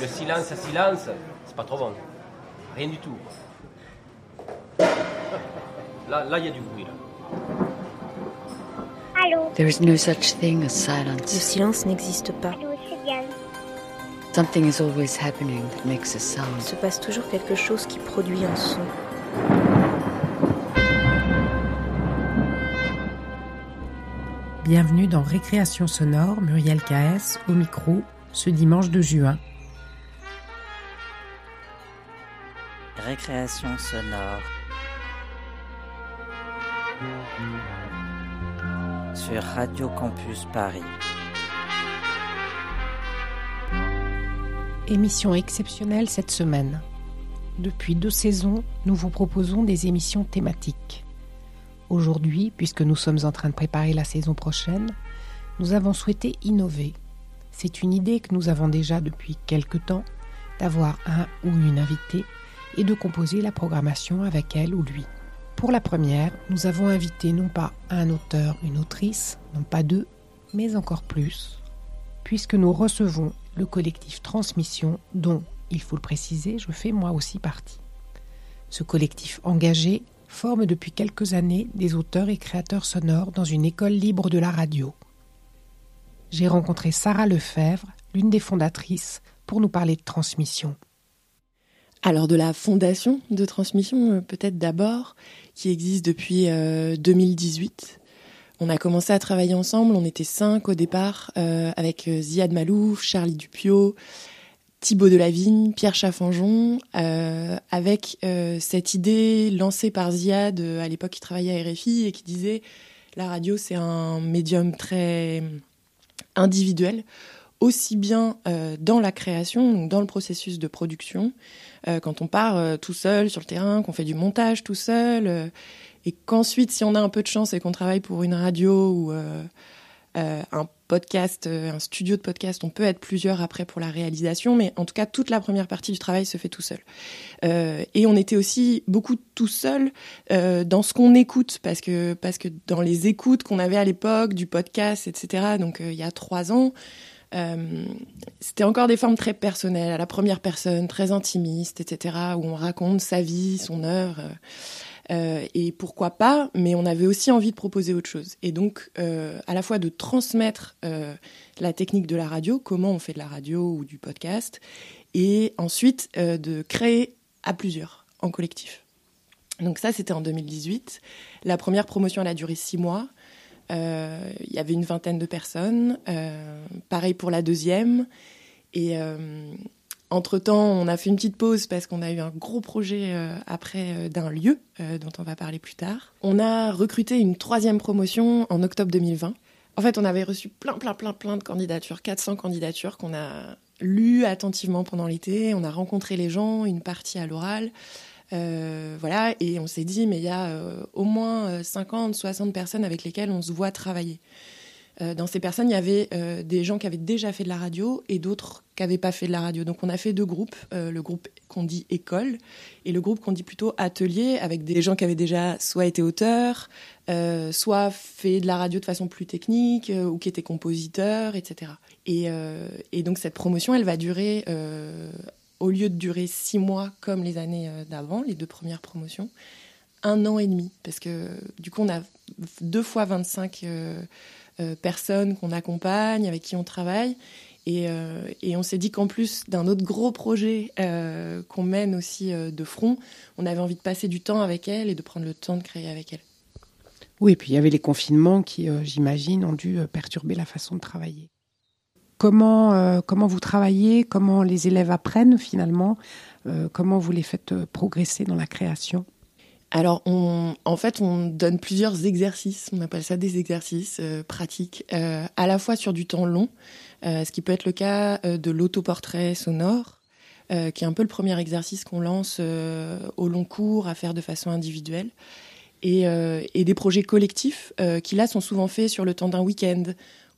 Le silence à silence, c'est pas trop bon. Rien du tout. Là, là, il y a du bruit. Là. Allô? There is no such thing as Le silence. silence n'existe pas. Allô. Something is always happening that makes a Il sound. se passe toujours quelque chose qui produit un son. Bienvenue dans Récréation sonore, Muriel KS au micro ce dimanche de juin. Récréation sonore. Sur Radio Campus Paris. Émission exceptionnelle cette semaine. Depuis deux saisons, nous vous proposons des émissions thématiques. Aujourd'hui, puisque nous sommes en train de préparer la saison prochaine, nous avons souhaité innover. C'est une idée que nous avons déjà depuis quelque temps, d'avoir un ou une invitée et de composer la programmation avec elle ou lui. Pour la première, nous avons invité non pas un auteur, une autrice, non pas deux, mais encore plus, puisque nous recevons le collectif Transmission dont, il faut le préciser, je fais moi aussi partie. Ce collectif engagé forme depuis quelques années des auteurs et créateurs sonores dans une école libre de la radio. J'ai rencontré Sarah Lefebvre, l'une des fondatrices, pour nous parler de transmission. Alors de la fondation de transmission, euh, peut-être d'abord, qui existe depuis euh, 2018. On a commencé à travailler ensemble, on était cinq au départ, euh, avec euh, Ziad Malouf, Charlie Dupio, Thibaut Delavigne, Pierre Chaffanjon, euh, avec euh, cette idée lancée par Ziad, euh, à l'époque il travaillait à RFI, et qui disait la radio c'est un médium très individuel, aussi bien euh, dans la création, donc dans le processus de production, euh, quand on part euh, tout seul sur le terrain, qu'on fait du montage tout seul, et qu'ensuite, si on a un peu de chance et qu'on travaille pour une radio ou un podcast, un studio de podcast, on peut être plusieurs après pour la réalisation, mais en tout cas, toute la première partie du travail se fait tout seul. Et on était aussi beaucoup tout seul dans ce qu'on écoute, parce que parce que dans les écoutes qu'on avait à l'époque du podcast, etc. Donc il y a trois ans. Euh, c'était encore des formes très personnelles, à la première personne, très intimistes, etc., où on raconte sa vie, son œuvre, euh, et pourquoi pas, mais on avait aussi envie de proposer autre chose. Et donc, euh, à la fois de transmettre la technique de la radio, comment on fait de la radio ou du podcast, et ensuite de créer à plusieurs, en collectif. Donc ça, c'était en 2018. La première promotion, elle a duré six mois. Euh, Il y avait une vingtaine de personnes. Euh, pareil pour la deuxième. Et euh, entre-temps, on a fait une petite pause parce qu'on a eu un gros projet après d'un lieu dont on va parler plus tard. On a recruté une troisième promotion en octobre 2020. En fait, on avait reçu plein, plein, plein, plein de candidatures, 400 candidatures qu'on a lues attentivement pendant l'été. On a rencontré les gens, une partie à l'oral. Euh, voilà, et on s'est dit, mais il y a euh, au moins euh, 50, 60 personnes avec lesquelles on se voit travailler. Euh, dans ces personnes, il y avait euh, des gens qui avaient déjà fait de la radio et d'autres qui n'avaient pas fait de la radio. Donc on a fait deux groupes, euh, le groupe qu'on dit école et le groupe qu'on dit plutôt atelier, avec des gens qui avaient déjà soit été auteurs, euh, soit fait de la radio de façon plus technique, euh, ou qui étaient compositeurs, etc. Et, euh, et donc cette promotion, elle va durer, euh, au lieu de durer six mois comme les années euh, d'avant, les deux premières promotions, un an et demi. Parce que du coup, on a deux fois 25 euh, euh, personnes qu'on accompagne, avec qui on travaille. Et, euh, et on s'est dit qu'en plus d'un autre gros projet qu'on mène aussi de front, on avait envie de passer du temps avec elle et de prendre le temps de créer avec elle. Oui, et puis il y avait les confinements qui, j'imagine, ont dû perturber la façon de travailler. Comment, euh, comment vous travaillez Comment les élèves apprennent finalement Euh, Comment vous les faites euh, progresser dans la création? Alors, on, en fait, on donne plusieurs exercices, on appelle ça des exercices pratiques, à la fois sur du temps long, ce qui peut être le cas de l'autoportrait sonore, qui est un peu le premier exercice qu'on lance au long cours à faire de façon individuelle, et, et des projets collectifs qui là sont souvent faits sur le temps d'un week-end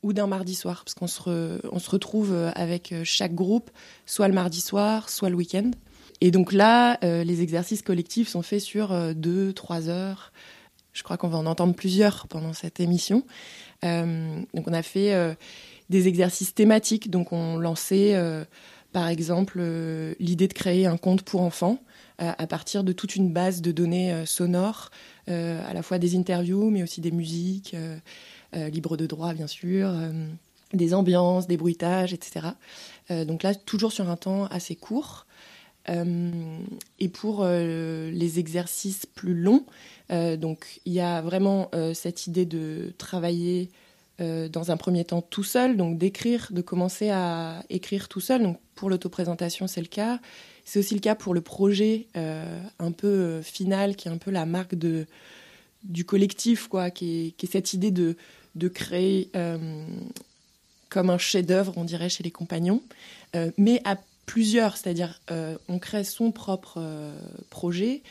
ou d'un mardi soir, parce qu'on se, on se retrouve euh, avec euh, chaque groupe, soit le mardi soir, soit le week-end. Et donc là, euh, les exercices collectifs sont faits sur euh, deux, trois heures. Je crois qu'on va en entendre plusieurs pendant cette émission. Donc on a fait des exercices thématiques. Donc on lançait par exemple, l'idée de créer un conte pour enfants à partir de toute une base de données sonores, à la fois des interviews, mais aussi des musiques, libres de droit, bien sûr, des ambiances, des bruitages, etc. donc là, toujours sur un temps assez court. Euh, et pour euh, les exercices plus longs, euh, donc il y a vraiment cette idée de travailler dans un premier temps tout seul, donc d'écrire, de commencer à écrire tout seul. Donc pour l'autoprésentation, c'est le cas. C'est aussi le cas pour le projet un peu final, qui est un peu la marque de, du collectif, quoi, qui est, cette idée de, de créer comme un chef-d'œuvre, on dirait, chez les compagnons, mais à plusieurs, c'est-à-dire euh, on crée son propre euh, projet,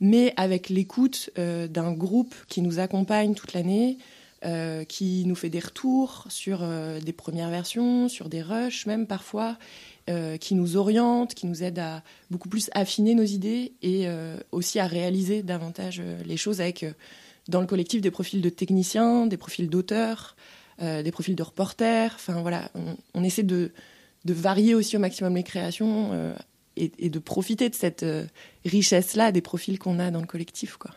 mais avec l'écoute euh, d'un groupe qui nous accompagne toute l'année, qui nous fait des retours sur des premières versions, sur des rushs même parfois, qui nous oriente, qui nous aide à beaucoup plus affiner nos idées et aussi à réaliser davantage les choses avec dans le collectif des profils de techniciens, des profils d'auteurs, des profils de reporters. Enfin voilà, on essaie de de varier aussi au maximum les créations euh, et, de profiter de cette euh, richesse-là des profils qu'on a dans le collectif. Quoi.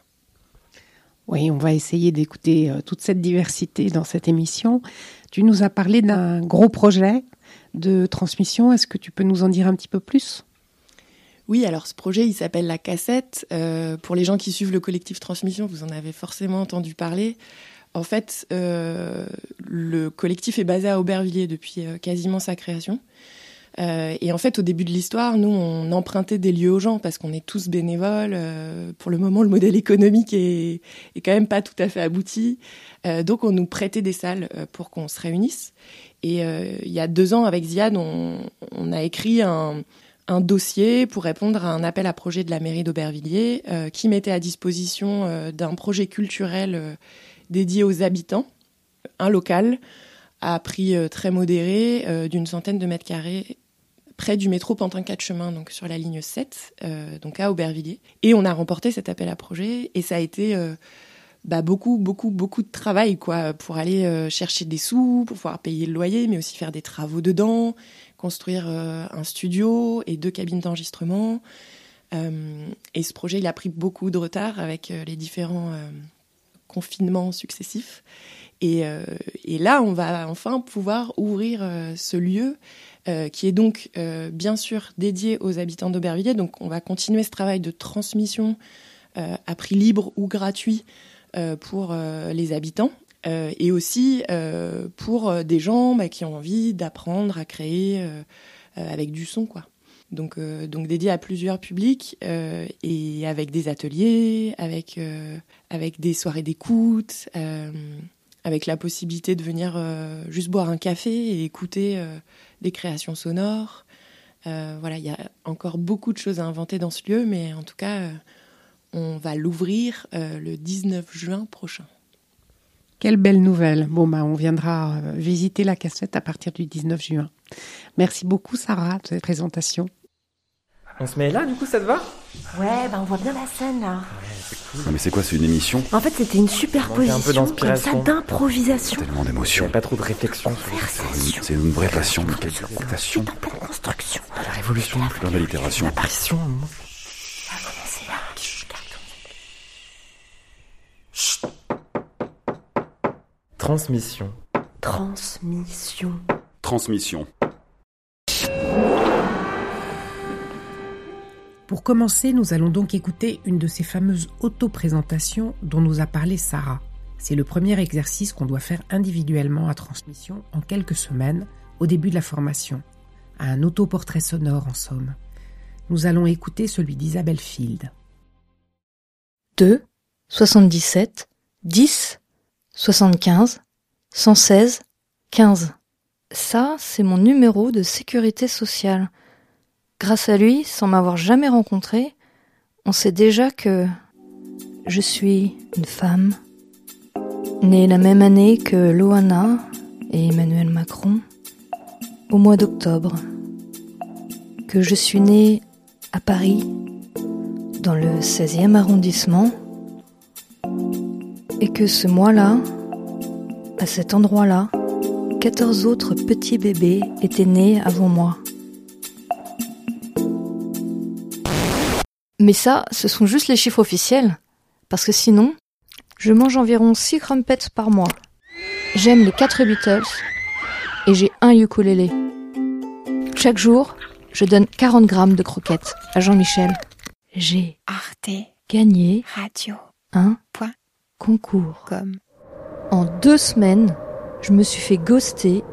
Oui, on va essayer d'écouter euh, toute cette diversité dans cette émission. Tu nous as parlé d'un gros projet de transmission. Est-ce que tu peux nous en dire un petit peu plus? Oui, alors ce projet, il s'appelle La Cassette. pour les gens qui suivent le collectif Transmission, vous en avez forcément entendu parler. En fait, euh, le collectif est basé à Aubervilliers depuis euh, quasiment sa création. Euh, et en fait, au début de l'histoire, nous, on empruntait des lieux aux gens parce qu'on est tous bénévoles. pour le moment, le modèle économique est, quand même pas tout à fait abouti. donc, on nous prêtait des salles pour qu'on se réunisse. Et il y a deux ans, avec Ziad, on a écrit un, un, dossier pour répondre à un appel à projet de la mairie d'Aubervilliers qui mettait à disposition d'un projet culturel dédié aux habitants, un local à prix euh, très modéré euh, d'une centaine de mètres carrés près du métro Pantin 4 chemins, donc sur la ligne 7, euh, donc à Aubervilliers. Et on a remporté cet appel à projet et ça a été bah, beaucoup, beaucoup, beaucoup de travail quoi, pour aller chercher des sous, pour pouvoir payer le loyer, mais aussi faire des travaux dedans, construire un studio et deux cabines d'enregistrement. et ce projet, il a pris beaucoup de retard avec les différents confinements successifs. Et, euh, là, on va enfin pouvoir ouvrir euh, ce lieu euh, qui est donc bien sûr dédié aux habitants d'Aubervilliers. Donc on va continuer ce travail de transmission à prix libre ou gratuit pour les habitants. et aussi pour des gens bah, qui ont envie d'apprendre à créer avec du son, quoi. Donc, donc dédié à plusieurs publics et avec des ateliers, avec avec des soirées d'écoute, euh, avec la possibilité de venir euh, juste boire un café et écouter euh, des créations sonores. voilà, il y a encore beaucoup de choses à inventer dans ce lieu, mais en tout cas, on va l'ouvrir le 19 juin prochain. Quelle belle nouvelle. Bon, bah, on viendra visiter la cassette à partir du 19 juin. Merci beaucoup, Sarah, de cette présentation. On se met là, du coup, ça te va? Ouais, bah on voit bien la scène là. mais c'est quoi, c'est une émission? En fait, c'était une superposition un peu comme ça d'improvisation. Tellement d'émotion. Pas trop de réflexion. C'est une, vraie passion, mais quelle passion. Un peu de construction. La révolution. Plein d'allitération. L'apparition. Transmission. Transmission. Transmission. Pour commencer, nous allons donc écouter une de ces fameuses auto-présentations dont nous a parlé Sarah. C'est le premier exercice qu'on doit faire individuellement à transmission en quelques semaines au début de la formation. À un autoportrait sonore en somme. Nous allons écouter celui d'Isabelle Field. 2, 77, 10, 75, 116, 15. Ça, c'est mon numéro de sécurité sociale. Grâce à lui, sans m'avoir jamais rencontré, on sait déjà que je suis une femme, née la même année que Loana et Emmanuel Macron, au mois d'octobre, que je suis née à Paris, dans le 16e arrondissement, et que ce mois-là, à cet endroit-là, 14 autres petits bébés étaient nés avant moi. Mais ça, ce sont juste les chiffres officiels, parce que sinon, je mange environ 6 crumpets par mois. J'aime les 4 Beatles et j'ai un ukulélé. Chaque jour, je donne 40 grammes de croquettes à Jean-Michel. J'ai gagné radio. un point concours. comme En deux semaines, je me suis fait ghoster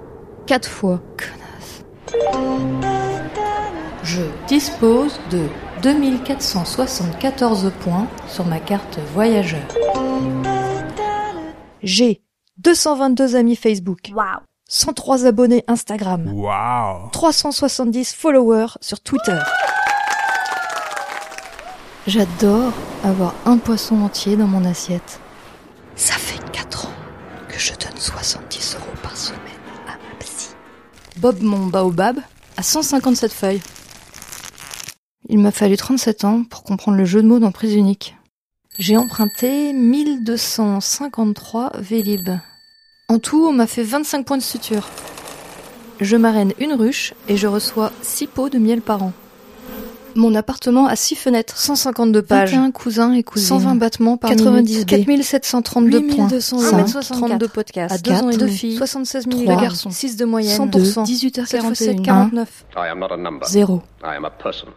quatre fois. Connasse. Je dispose de 2474 points sur ma carte voyageur. J'ai 222 amis Facebook. Waouh 103 abonnés Instagram. Waouh 370 followers sur Twitter. J'adore avoir un poisson entier dans mon assiette. Bob mon baobab a 157 feuilles. Il m'a fallu 37 ans pour comprendre le jeu de mots dans Prise Unique. J'ai emprunté 1253 Vélib. En tout, on m'a fait 25 points de suture. Je marraine une ruche et je reçois 6 pots de miel par an. Mon appartement a 6 fenêtres, 152 pages, 21 cousins et cousines, 120 battements par 90 minute, 4732 points, 8200 5, mètres 32 podcasts, à 2 ans et 2 quatre, filles, 76 000 trois, garçons, 6 de moyenne, 100%, 18h41, 47, 49, I am not a number. 0. I am a person.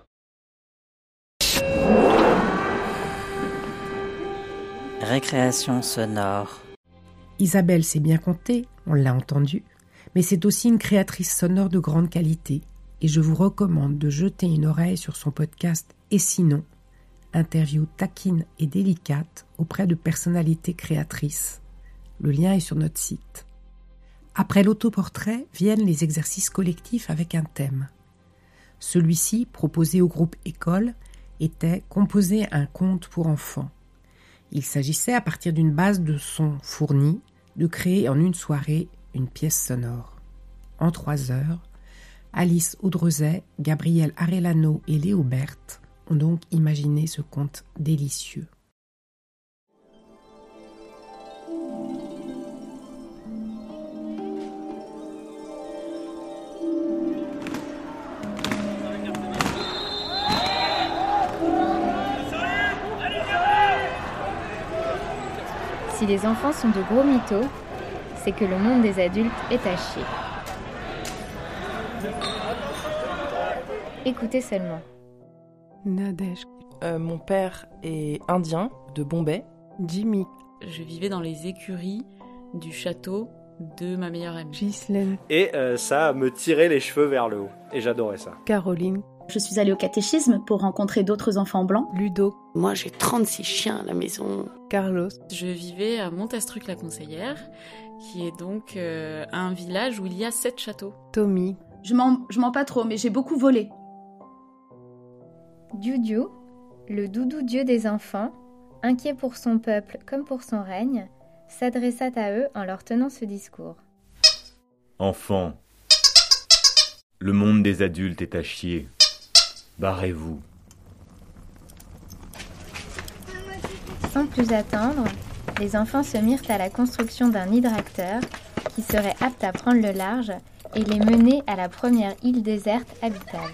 Récréation sonore. Isabelle sait bien compter, on l'a entendu, mais c'est aussi une créatrice sonore de grande qualité, et je vous recommande de jeter une oreille sur son podcast Et sinon, interview taquine et délicate auprès de personnalités créatrices. Le lien est sur notre site. Après l'autoportrait viennent les exercices collectifs avec un thème. Celui-ci, proposé au groupe École, était composer un conte pour enfants. Il s'agissait, à partir d'une base de sons fournis, de créer en une soirée une pièce sonore. En trois heures, Alice Audrezet, Gabriel Arellano et Léo Berthe ont donc imaginé ce conte délicieux. Si les enfants sont de gros mythos, c'est que le monde des adultes est à chier. Écoutez seulement. Nadège. Euh, mon père est indien, de Bombay. Jimmy. Je vivais dans les écuries du château de ma meilleure amie. Ghislaine. Et euh, ça me tirait les cheveux vers le haut. Et j'adorais ça. Caroline. Je suis allée au catéchisme pour rencontrer d'autres enfants blancs. Ludo. Moi, j'ai 36 chiens à la maison. Carlos. Je vivais à Montastruc-la-Conseillère, qui est donc euh, un village où il y a sept châteaux. Tommy. Je mens, je mens pas trop, mais j'ai beaucoup volé. Diu le doudou dieu des enfants, inquiet pour son peuple comme pour son règne, s'adressa à eux en leur tenant ce discours. Enfants, le monde des adultes est à chier. Barrez-vous. Sans plus attendre, les enfants se mirent à la construction d'un hydracteur qui serait apte à prendre le large et les mener à la première île déserte habitable.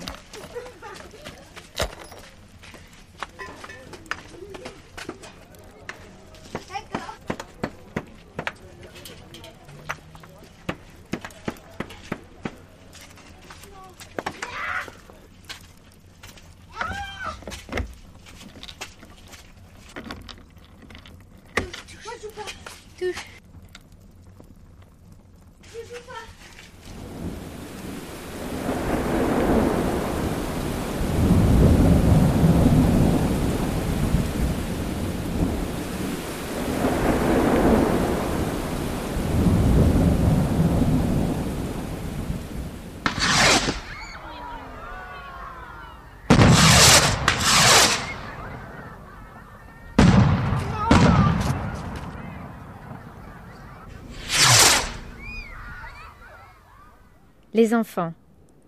Les enfants.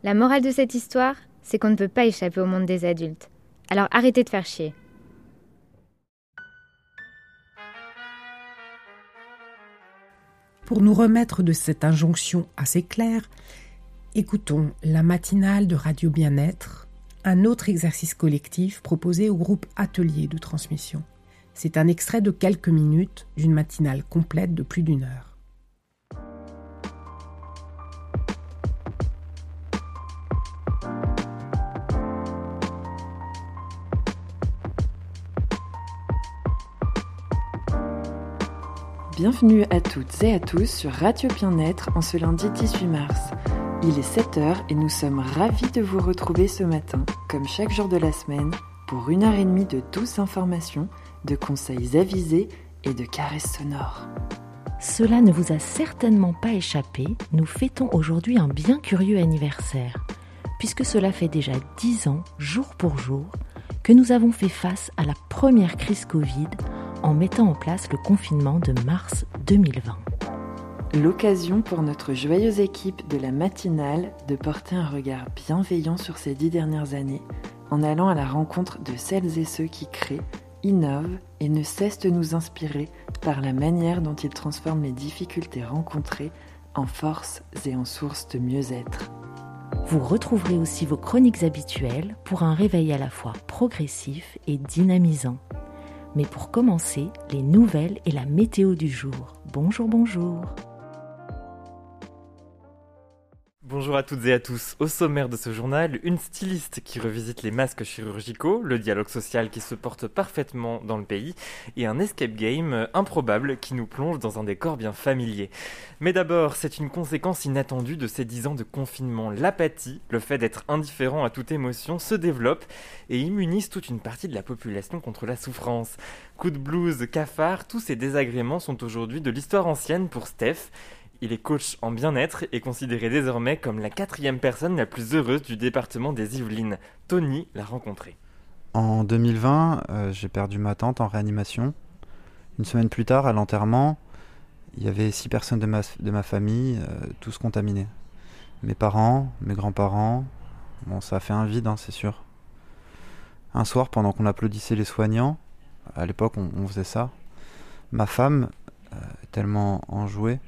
La morale de cette histoire, c'est qu'on ne peut pas échapper au monde des adultes. Alors arrêtez de faire chier. Pour nous remettre de cette injonction assez claire, écoutons la matinale de Radio Bien-être, un autre exercice collectif proposé au groupe Atelier de transmission. C'est un extrait de quelques minutes d'une matinale complète de plus d'une heure. Bienvenue à toutes et à tous sur Radio Bien-être en ce lundi 18 mars. Il est 7h et nous sommes ravis de vous retrouver ce matin, comme chaque jour de la semaine, pour une heure et demie de douces informations, de conseils avisés et de caresses sonores. Cela ne vous a certainement pas échappé, nous fêtons aujourd'hui un bien curieux anniversaire, puisque cela fait déjà 10 ans, jour pour jour, que nous avons fait face à la première crise Covid en mettant en place le confinement de mars 2020. L'occasion pour notre joyeuse équipe de la matinale de porter un regard bienveillant sur ces dix dernières années en allant à la rencontre de celles et ceux qui créent, innovent et ne cessent de nous inspirer par la manière dont ils transforment les difficultés rencontrées en force et en source de mieux-être. Vous retrouverez aussi vos chroniques habituelles pour un réveil à la fois progressif et dynamisant. Mais pour commencer, les nouvelles et la météo du jour. Bonjour, bonjour. Bonjour à toutes et à tous. Au sommaire de ce journal, une styliste qui revisite les masques chirurgicaux, le dialogue social qui se porte parfaitement dans le pays et un escape game improbable qui nous plonge dans un décor bien familier. Mais d'abord, c'est une conséquence inattendue de ces dix ans de confinement. L'apathie, le fait d'être indifférent à toute émotion, se développe et immunise toute une partie de la population contre la souffrance. Coup de blues, cafard, tous ces désagréments sont aujourd'hui de l'histoire ancienne pour Steph il est coach en bien-être et considéré désormais comme la quatrième personne la plus heureuse du département des Yvelines. Tony l'a rencontré. En 2020, euh, j'ai perdu ma tante en réanimation. Une semaine plus tard, à l'enterrement, il y avait six personnes de ma, famille, euh, tous contaminés. Mes parents, mes grands-parents. Bon, ça a fait un vide, hein, c'est sûr. Un soir, pendant qu'on applaudissait les soignants, à l'époque on, faisait ça, ma femme, euh, tellement enjouée,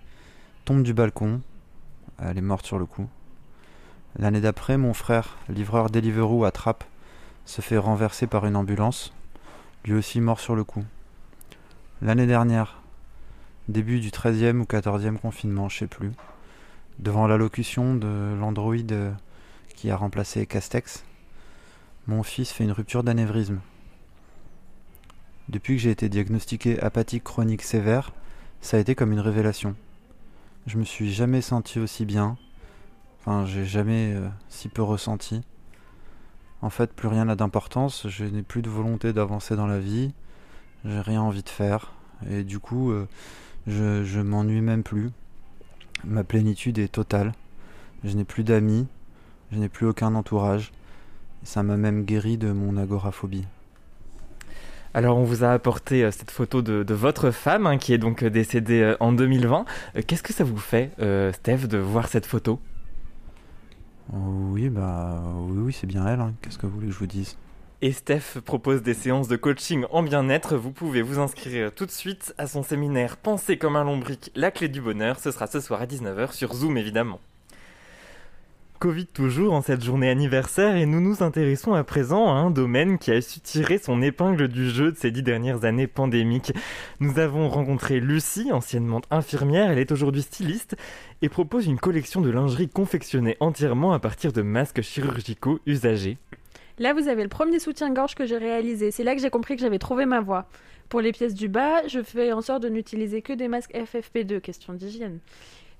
du balcon. Elle est morte sur le coup. L'année d'après, mon frère, livreur Deliveroo à Trappes, se fait renverser par une ambulance, lui aussi mort sur le coup. L'année dernière, début du 13e ou 14e confinement, je sais plus, devant l'allocution de l'androïde qui a remplacé Castex, mon fils fait une rupture d'anévrisme. Depuis que j'ai été diagnostiqué apathique chronique sévère, ça a été comme une révélation. Je me suis jamais senti aussi bien. Enfin, j'ai jamais euh, si peu ressenti. En fait, plus rien n'a d'importance. Je n'ai plus de volonté d'avancer dans la vie. J'ai rien envie de faire. Et du coup, euh, je, je m'ennuie même plus. Ma plénitude est totale. Je n'ai plus d'amis. Je n'ai plus aucun entourage. ça m'a même guéri de mon agoraphobie. Alors on vous a apporté euh, cette photo de, votre femme hein, qui est donc euh, décédée euh, en 2020. Qu'est-ce que ça vous fait, Steph, de voir cette photo? Oui, bah oui, oui c'est bien elle. Hein. Qu'est-ce que vous voulez que je vous dise? Et Steph propose des séances de coaching en bien-être. Vous pouvez vous inscrire tout de suite à son séminaire Penser comme un lombric, la clé du bonheur. Ce sera ce soir à 19h sur Zoom évidemment. Covid toujours en cette journée anniversaire et nous nous intéressons à présent à un domaine qui a su tirer son épingle du jeu de ces dix dernières années pandémiques. Nous avons rencontré Lucie, anciennement infirmière, elle est aujourd'hui styliste et propose une collection de lingerie confectionnée entièrement à partir de masques chirurgicaux usagés. Là, vous avez le premier soutien-gorge que j'ai réalisé. C'est là que j'ai compris que j'avais trouvé ma voie. Pour les pièces du bas, je fais en sorte de n'utiliser que des masques FFP2, question d'hygiène.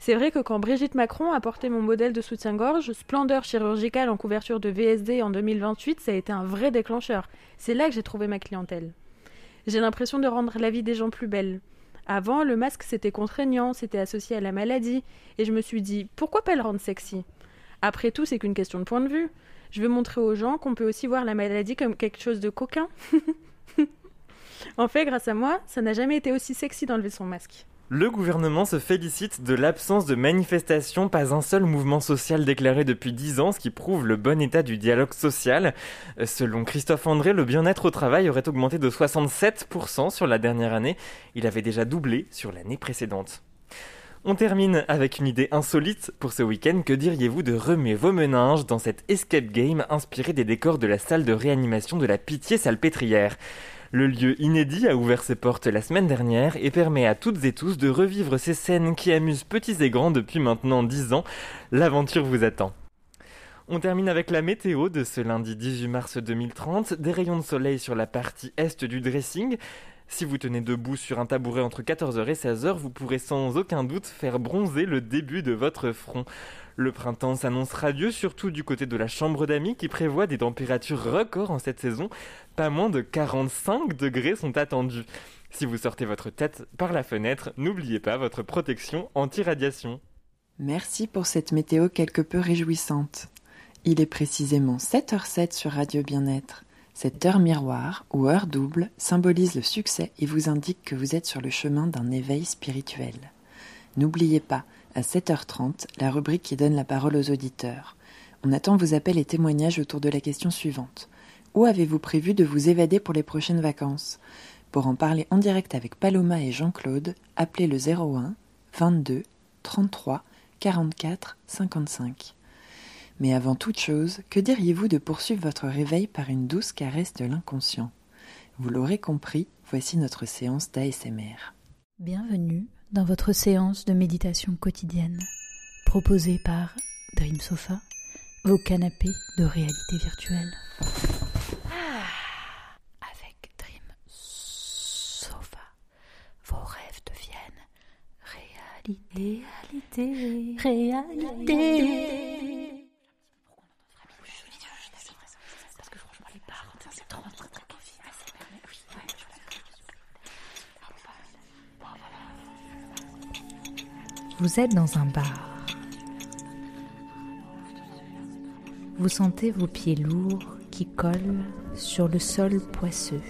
C'est vrai que quand Brigitte Macron a porté mon modèle de soutien-gorge, splendeur chirurgicale en couverture de VSD en 2028, ça a été un vrai déclencheur. C'est là que j'ai trouvé ma clientèle. J'ai l'impression de rendre la vie des gens plus belle. Avant, le masque c'était contraignant, c'était associé à la maladie, et je me suis dit pourquoi pas le rendre sexy? Après tout, c'est qu'une question de point de vue. Je veux montrer aux gens qu'on peut aussi voir la maladie comme quelque chose de coquin. en fait, grâce à moi, ça n'a jamais été aussi sexy d'enlever son masque. Le gouvernement se félicite de l'absence de manifestations, pas un seul mouvement social déclaré depuis 10 ans, ce qui prouve le bon état du dialogue social. Euh, selon Christophe André, le bien-être au travail aurait augmenté de 67% sur la dernière année. Il avait déjà doublé sur l'année précédente. On termine avec une idée insolite pour ce week-end. Que diriez-vous de remuer vos meninges dans cette escape game inspirée des décors de la salle de réanimation de la Pitié-Salpêtrière? Le lieu inédit a ouvert ses portes la semaine dernière et permet à toutes et tous de revivre ces scènes qui amusent petits et grands depuis maintenant 10 ans. L'aventure vous attend. On termine avec la météo de ce lundi 18 mars 2030, des rayons de soleil sur la partie est du dressing. Si vous tenez debout sur un tabouret entre 14h et 16h, vous pourrez sans aucun doute faire bronzer le début de votre front. Le printemps s'annonce radieux, surtout du côté de la chambre d'amis qui prévoit des températures records en cette saison. Pas moins de 45 degrés sont attendus. Si vous sortez votre tête par la fenêtre, n'oubliez pas votre protection anti-radiation. Merci pour cette météo quelque peu réjouissante. Il est précisément 7h07 sur Radio Bien-être. Cette heure miroir, ou heure double, symbolise le succès et vous indique que vous êtes sur le chemin d'un éveil spirituel. N'oubliez pas, à 7h30, la rubrique qui donne la parole aux auditeurs. On attend vos appels et témoignages autour de la question suivante. Où avez-vous prévu de vous évader pour les prochaines vacances? Pour en parler en direct avec Paloma et Jean-Claude, appelez le 01 22 33 44 55. Mais avant toute chose, que diriez-vous de poursuivre votre réveil par une douce caresse de l'inconscient? Vous l'aurez compris, voici notre séance d'ASMR. Bienvenue dans votre séance de méditation quotidienne, proposée par Dream Sofa, vos canapés de réalité virtuelle. Ah, avec Dream Sofa, vos rêves deviennent réalité, réalité, réalité. Vous êtes dans un bar. Vous sentez vos pieds lourds qui collent sur le sol poisseux.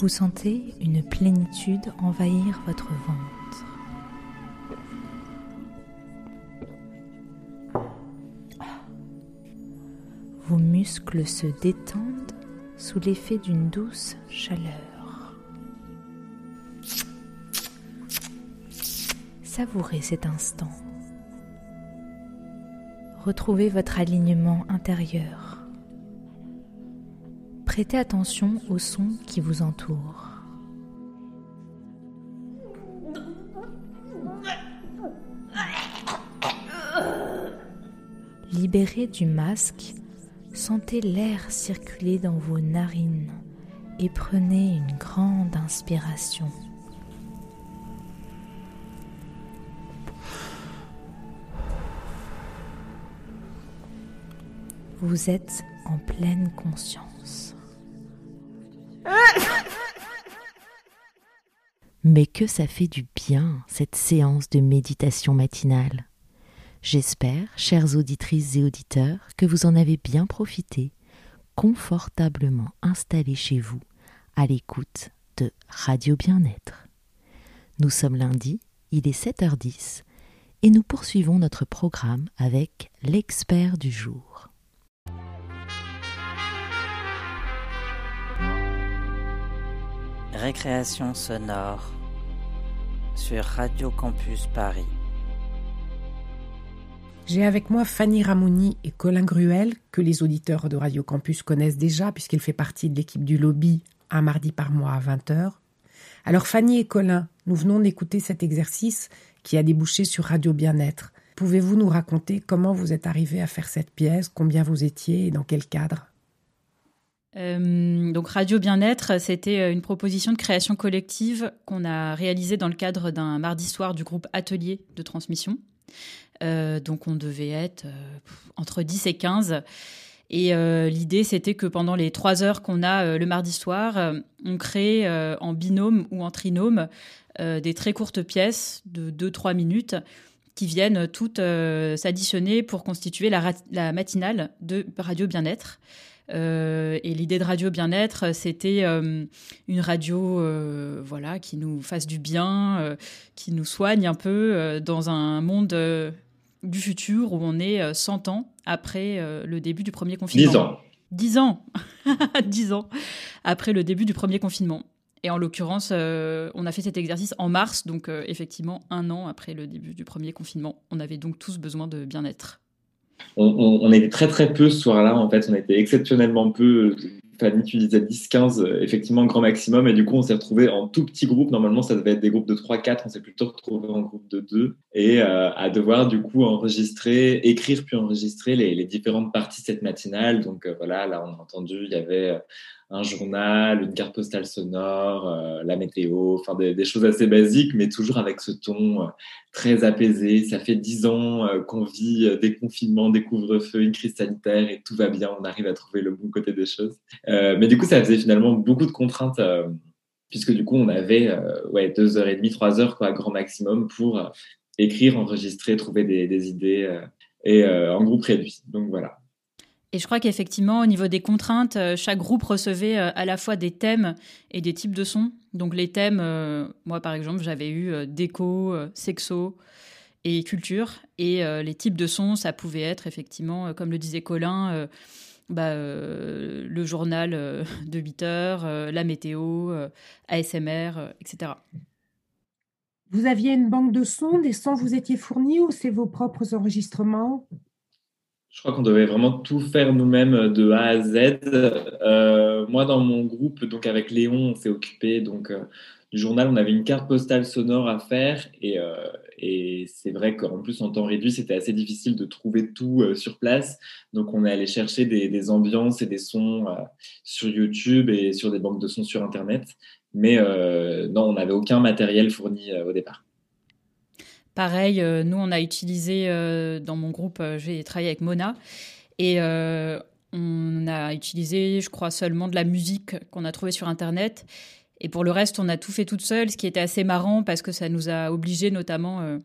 Vous sentez une plénitude envahir votre ventre. Muscles se détendent sous l'effet d'une douce chaleur. Savourez cet instant. Retrouvez votre alignement intérieur. Prêtez attention aux sons qui vous entourent. Libérez du masque, sentez l'air circuler dans vos narines et prenez une grande inspiration. Vous êtes en pleine conscience. Mais que ça fait du bien, cette séance de méditation matinale. J'espère, chères auditrices et auditeurs, que vous en avez bien profité, confortablement installés chez vous, à l'écoute de Radio Bien-être. Nous sommes lundi, il est 7h10, et nous poursuivons notre programme avec l'expert du jour. Récréation sonore sur Radio Campus Paris. J'ai avec moi Fanny Ramouni et Colin Gruel, que les auditeurs de Radio Campus connaissent déjà puisqu'il fait partie de l'équipe du lobby un mardi par mois à 20h. Alors Fanny et Colin, nous venons d'écouter cet exercice qui a débouché sur Radio Bien-être. Pouvez-vous nous raconter comment vous êtes arrivés à faire cette pièce, combien vous étiez et dans quel cadre? Euh, donc Radio Bien-être, c'était une proposition de création collective qu'on a réalisée dans le cadre d'un mardi soir du groupe Atelier de transmission. Euh, donc on devait être euh, entre 10 et 15. Et euh, l'idée, c'était que pendant les trois heures qu'on a le mardi soir, on crée en binôme ou en trinôme des très courtes pièces de 2-3 minutes qui viennent toutes s'additionner pour constituer la, la, matinale de Radio Bien-être. Et l'idée de Radio Bien-être, c'était une radio voilà, qui nous fasse du bien, qui nous soigne un peu dans un monde du futur où on est 100 ans après le début du premier confinement. 10 ans. 10 ans 10 ans après le début du premier confinement. Et en l'occurrence, on a fait cet exercice en mars, donc effectivement un an après le début du premier confinement. On avait donc tous besoin de bien-être. On, on, était très très peu ce soir-là, en fait, on était exceptionnellement peu. Fanny, tu disais 10-15, euh, effectivement, grand maximum. Et du coup, on s'est retrouvé en tout petit groupe. Normalement, ça devait être des groupes de 3-4. On s'est plutôt retrouvé en groupe de 2. Et euh, à devoir, du coup, enregistrer, écrire puis enregistrer les, différentes parties de cette matinale. Donc euh, voilà, là, on a entendu, il y avait un journal, une carte postale sonore, euh, la météo, enfin des, choses assez basiques, mais toujours avec ce ton euh, très apaisé. Ça fait dix ans euh, qu'on vit des confinements, des couvre-feux, une crise sanitaire et tout va bien. On arrive à trouver le bon côté des choses. mais du coup, ça faisait finalement beaucoup de contraintes puisque du coup, on avait ouais deux heures et demie, trois heures quoi, grand maximum pour écrire, enregistrer, trouver des, des idées et en groupe réduit. Donc voilà. Et je crois qu'effectivement, au niveau des contraintes, euh, chaque groupe recevait euh, à la fois des thèmes et des types de sons. Donc les thèmes, euh, moi par exemple, j'avais eu déco, sexo et culture. Et les types de sons, ça pouvait être effectivement, comme le disait Colin, bah, le journal de 8 heures, la météo, ASMR, etc. Vous aviez une banque de sons, des sons vous étiez fournis ou c'est vos propres enregistrements? Je crois qu'on devait vraiment tout faire nous-mêmes de A à Z. Euh, moi, dans mon groupe, donc avec Léon, on s'est occupé donc euh, du journal. On avait une carte postale sonore à faire et, euh, et c'est vrai qu'en plus en temps réduit, c'était assez difficile de trouver tout sur place. Donc, on est allé chercher des, des ambiances et des sons sur YouTube et sur des banques de sons sur Internet. Mais non, on n'avait aucun matériel fourni au départ. Pareil, euh, nous, on a utilisé euh, dans mon groupe, euh, j'ai travaillé avec Mona, et on a utilisé, je crois, seulement de la musique qu'on a trouvée sur Internet. Et pour le reste, on a tout fait toute seule, ce qui était assez marrant parce que ça nous a obligés, notamment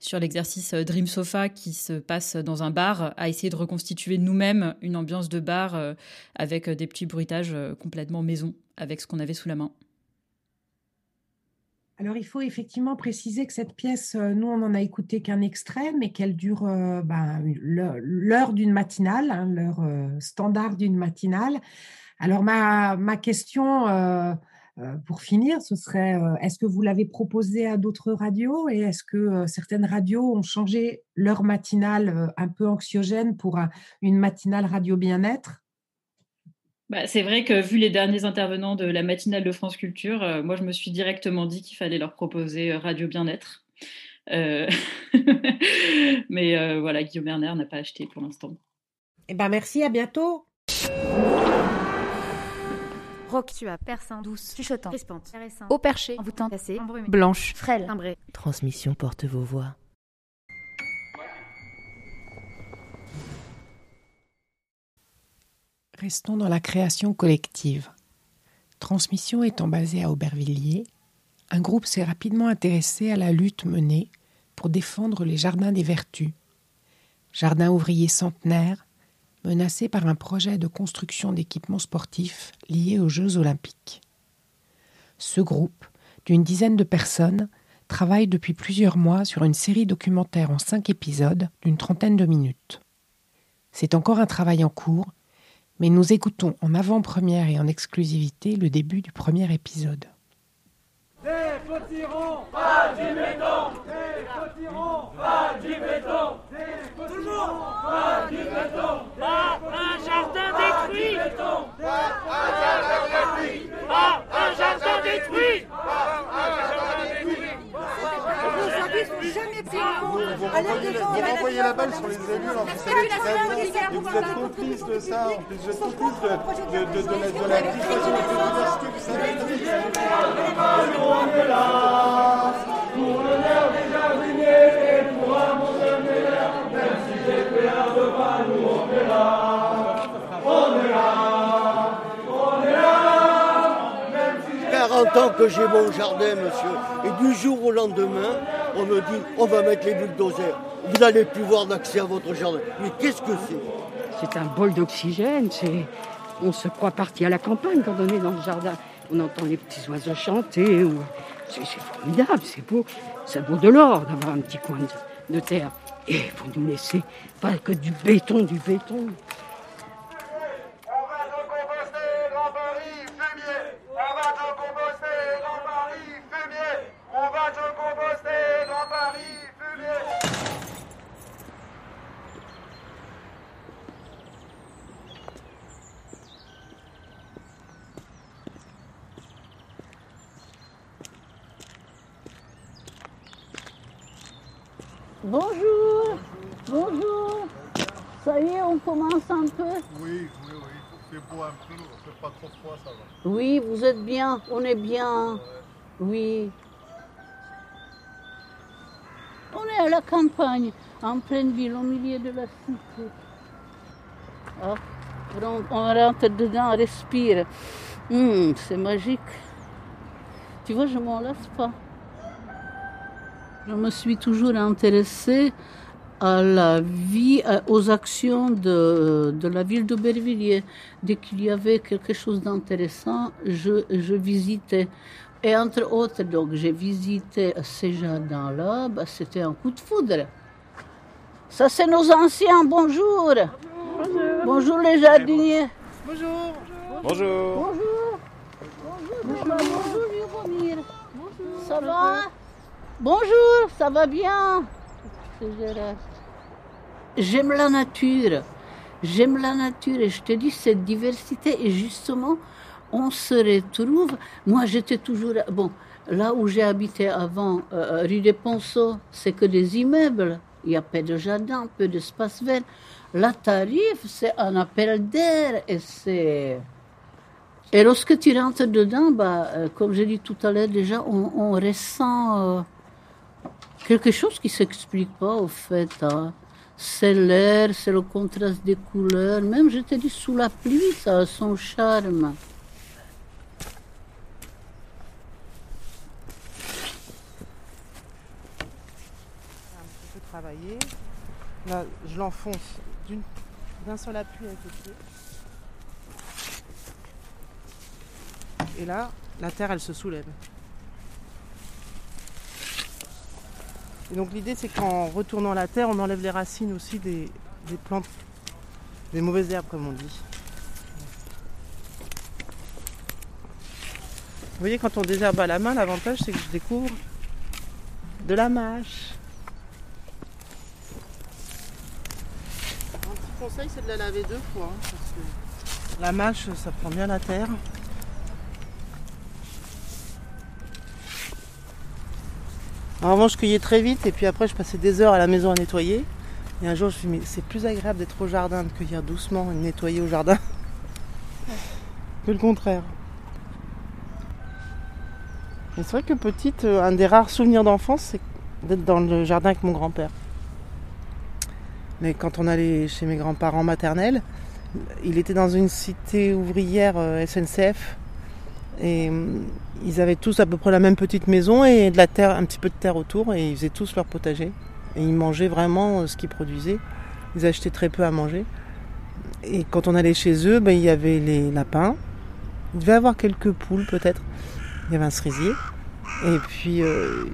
sur l'exercice Dream Sofa qui se passe dans un bar, à essayer de reconstituer nous-mêmes une ambiance de bar avec des petits bruitages complètement maison, avec ce qu'on avait sous la main. Alors, il faut effectivement préciser que cette pièce, euh, nous, on n'en a écouté qu'un extrait, mais qu'elle dure euh, ben, l'heure d'une matinale, hein, l'heure euh, standard d'une matinale. Alors, ma, ma question, pour finir, ce serait, est-ce que vous l'avez proposé à d'autres radios et est-ce que certaines radios ont changé leur matinale un peu anxiogène pour une matinale radio bien-être? Bah, c'est vrai que vu les derniers intervenants de la matinale de France Culture, euh, moi je me suis directement dit qu'il fallait leur proposer euh, Radio Bien-être. Euh, mais voilà, Guillaume Berner n'a pas acheté pour l'instant. Eh ben merci, à bientôt. Rock, tu as perçant, douce, chuchotant, crispante, au perché, envoûtant, cassé, blanche, frêle, timbrée. Transmission porte vos voix. Restons dans la création collective. Transmission étant basée à Aubervilliers, un groupe s'est rapidement intéressé à la lutte menée pour défendre les jardins des vertus. Jardins ouvriers centenaires, menacés par un projet de construction d'équipements sportifs liés aux Jeux olympiques. Ce groupe, d'une dizaine de personnes, travaille depuis plusieurs mois sur une série documentaire en cinq épisodes d'une trentaine de minutes. C'est encore un travail en cours mais nous écoutons en avant-première et en exclusivité le début du premier épisode. Des potirons, pas du béton. Des potirons, pas du béton. Des potirons, pas du béton. Pas un jardin détruit. Pas un jardin détruit. Pas un jardin détruit sont jamais pris en compte. Vous renvoyez la balle sur les élus, en plus, et vous êtes complice de ça, en plus, vous êtes complice de, de, la, dissuasion de l'université, vous savez. On est là pour nerf des jardiniers et pour un monde meilleur, même si j'ai fait un repas, nous on est là. On est là. On est là. Même si j'ai 40 ans que j'ai mon jardin, monsieur, et du jour au lendemain, on me dit on va mettre les bulldozers. Vous n'allez plus voir d'accès à votre jardin. Mais qu'est-ce que c'est? C'est un bol d'oxygène. C'est... On se croit parti à la campagne quand on est dans le jardin. On entend les petits oiseaux chanter. C'est, formidable, c'est beau. Ça vaut de l'or d'avoir un petit coin de, terre. Et vous nous laissez pas que du béton, du béton. Bonjour, bonjour. Ça y est, on commence un peu Oui, oui, oui. Fait beau un peu, fait pas trop froid, ça va. Oui, vous êtes bien, on est bien. Oui. On est à la campagne, en pleine ville, au milieu de la cité. Ah, on, on rentre dedans, on respire. Hum, c'est magique. Tu vois, je m'en lasse pas. Je me suis toujours intéressée à la vie, aux actions de, de la ville d'Aubervilliers. Dès qu'il y avait quelque chose d'intéressant, je, je visitais. Et entre autres, donc, j'ai visité ces jardins-là, bah, c'était un coup de foudre. Ça, c'est nos anciens, bonjour. Bonjour, les jardiniers. Bonjour. Bonjour. Bonjour. Bonjour, bonjour, Lubomir. Ça va? Bonjour, ça va bien? J'aime la nature. J'aime la nature et je te dis, cette diversité et justement, on se retrouve. Moi, j'étais toujours. Bon, là où j'ai habité avant, euh, rue des Ponceaux, c'est que des immeubles. Il y a peu de jardin, peu d'espace vert. Là, t'arrives, c'est un appel d'air et c'est. Et lorsque tu rentres dedans, bah, euh, comme j'ai dit tout à l'heure déjà, on, ressent euh, quelque chose qui s'explique pas au fait. hein. C'est l'air, c'est le contraste des couleurs. Même, je te dis, sous la pluie, ça a son charme. Là, je l'enfonce d'un seul appui avec le pied. Et là, la terre, elle se soulève. Et donc l'idée, c'est qu'en retournant la terre, on enlève les racines aussi des, des plantes, des mauvaises herbes, comme on dit. Vous voyez, quand on désherbe à la main, l'avantage, c'est que je découvre de la mâche. Un petit conseil, c'est de la laver deux fois. hein, parce que la mâche, ça prend bien la terre. Avant, je cueillais très vite et puis après, je passais des heures à la maison à nettoyer. Et un jour, je me suis dit, mais c'est plus agréable d'être au jardin, de cueillir doucement et de nettoyer au jardin que le contraire. Et c'est vrai que petite, euh, un des rares souvenirs d'enfance, c'est d'être dans le jardin avec mon grand-père. Mais quand on allait chez mes grands-parents maternels, il était dans une cité ouvrière euh, SNCF. Et hum, ils avaient tous à peu près la même petite maison et de la terre, un petit peu de terre autour. Et ils faisaient tous leur potager. Et ils mangeaient vraiment euh, ce qu'ils produisaient. Ils achetaient très peu à manger. Et quand on allait chez eux, ben, il y avait les lapins. Il devait avoir quelques poules peut-être. Il y avait un cerisier. Et puis, euh,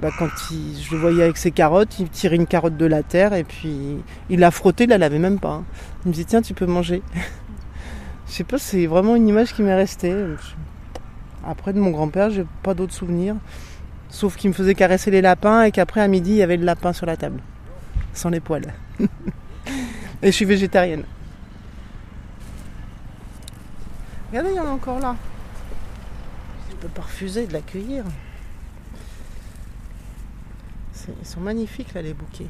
bah, quand je le voyais avec ses carottes, il tirait une carotte de la terre et puis il la frottait, il la lavait même pas. Il me dit tiens, tu peux manger. Je sais pas, c'est vraiment une image qui m'est restée. Après, de mon grand-père, j'ai pas d'autres souvenirs. Sauf qu'il me faisait caresser les lapins et qu'après, à midi, il y avait le lapin sur la table. Sans les poils. et je suis végétarienne. Regardez, il y en a encore là. Je peux pas refuser de l'accueillir. Ils sont magnifiques là les bouquets.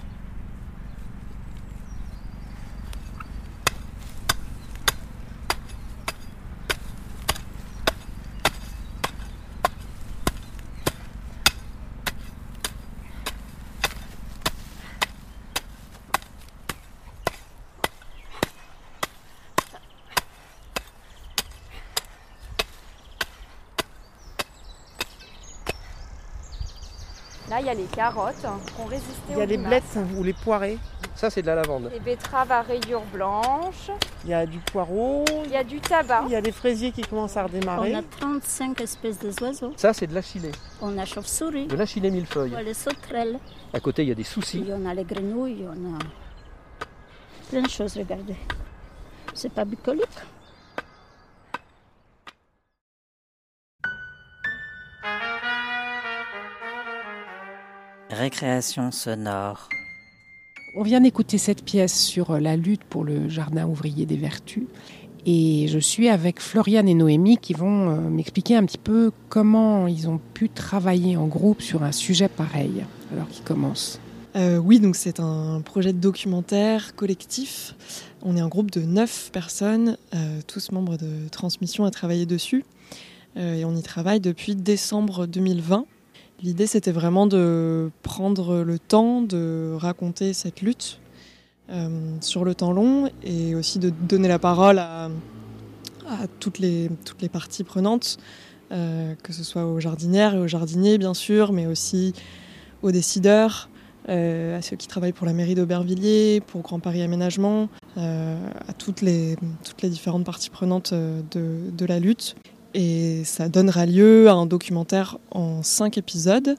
Là, il y a les carottes qui ont résisté Il y a les blettes ou les poirées. Ça, c'est de la lavande. Des betteraves à rayures blanches. Il y a du poireau. Il y a du tabac. Il y a des fraisiers qui commencent à redémarrer. On a 35 espèces d'oiseaux. Ça, c'est de l'achillée. On a chauve-souris. De l'achillée millefeuille. On a les sauterelles. À côté, il y a des soucis. Et on a les grenouilles, on a plein de choses, regardez. C'est pas bucolique. Récréation sonore. On vient d'écouter cette pièce sur la lutte pour le jardin ouvrier des vertus. Et je suis avec Floriane et Noémie qui vont euh, m'expliquer un petit peu comment ils ont pu travailler en groupe sur un sujet pareil, alors qu'ils commencent. Euh, oui, donc c'est un projet de documentaire collectif. On est un groupe de neuf personnes, euh, tous membres de Transmission à travailler dessus. Euh, et on y travaille depuis décembre 2020. L'idée, c'était vraiment de prendre le temps de raconter cette lutte euh, sur le temps long et aussi de donner la parole à, toutes, les, parties prenantes, euh, que ce soit aux jardinières et aux jardiniers, bien sûr, mais aussi aux décideurs, euh, à ceux qui travaillent pour la mairie d'Aubervilliers, pour Grand Paris Aménagement, à toutes les, différentes parties prenantes de la lutte. Et ça donnera lieu à un documentaire en cinq épisodes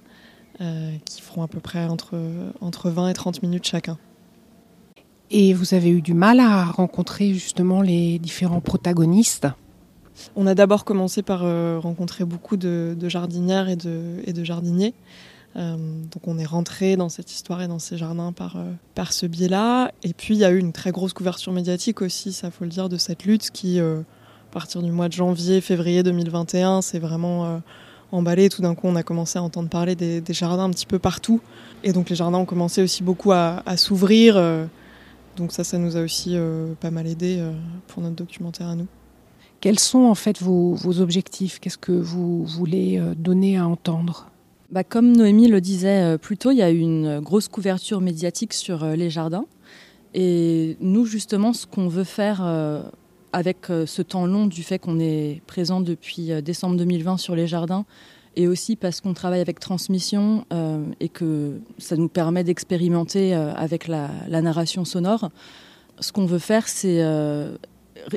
euh, qui feront à peu près entre, entre 20 et 30 minutes chacun. Et vous avez eu du mal à rencontrer justement les différents protagonistes? On a d'abord commencé par euh, rencontrer beaucoup de, de jardinières et de, et de jardiniers. Euh, donc on est rentré dans cette histoire et dans ces jardins par, euh, par ce biais-là. Et puis il y a eu une très grosse couverture médiatique aussi, ça faut le dire, de cette lutte qui, euh, partir du mois de janvier, février 2021, c'est vraiment euh, emballé. Tout d'un coup, on a commencé à entendre parler des, des, jardins un petit peu partout. Et donc les jardins ont commencé aussi beaucoup à, à s'ouvrir. Euh, donc ça, ça nous a aussi euh, pas mal aidé euh, pour notre documentaire à nous. Quels sont en fait vos, vos objectifs? Qu'est-ce que vous voulez donner à entendre? Bah, Comme Noémie le disait plus tôt, il y a eu une grosse couverture médiatique sur les jardins. Et nous, justement, ce qu'on veut faire avec ce temps long du fait qu'on est présent depuis décembre 2020 sur les jardins, et aussi parce qu'on travaille avec transmission euh, et que ça nous permet d'expérimenter euh, avec la, narration sonore. Ce qu'on veut faire, c'est euh,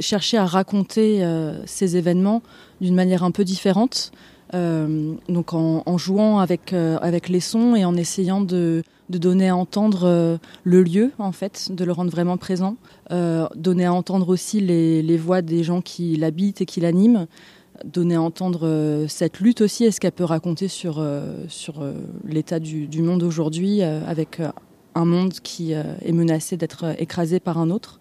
chercher à raconter euh, ces événements d'une manière un peu différente, euh, donc en, jouant avec, euh, avec les sons et en essayant de, de donner à entendre le lieu, en fait, de le rendre vraiment présent, donner à entendre aussi les, les voix des gens qui l'habitent et qui l'animent donner à entendre euh, cette lutte aussi et ce qu'elle peut raconter sur, euh, sur euh, l'état du, du, monde aujourd'hui avec un monde qui est menacé d'être écrasé par un autre.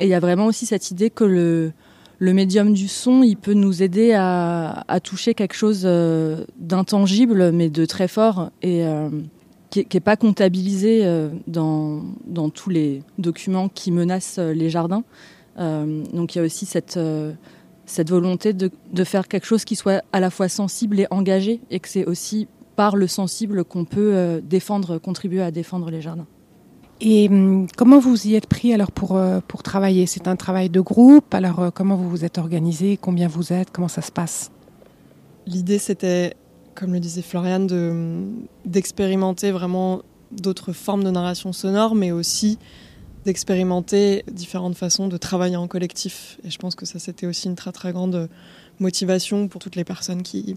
Et il y a vraiment aussi cette idée que le, le médium du son, il peut nous aider à, toucher quelque chose d'intangible mais de très fort et qui n'est pas comptabilisé dans, dans tous les documents qui menacent les jardins. donc il y a aussi cette cette volonté de, de, faire quelque chose qui soit à la fois sensible et engagé, et que c'est aussi par le sensible qu'on peut euh, défendre, contribuer à défendre les jardins. Et hum, comment vous y êtes pris alors pour, euh, pour travailler? C'est un travail de groupe Alors euh, comment vous vous êtes organisé? Combien vous êtes? Comment ça se passe? L'idée c'était, comme le disait Floriane, d'expérimenter de, vraiment d'autres formes de narration sonore, mais aussi d'expérimenter différentes façons de travailler en collectif. Et je pense que ça, c'était aussi une très très grande motivation pour toutes les personnes qui,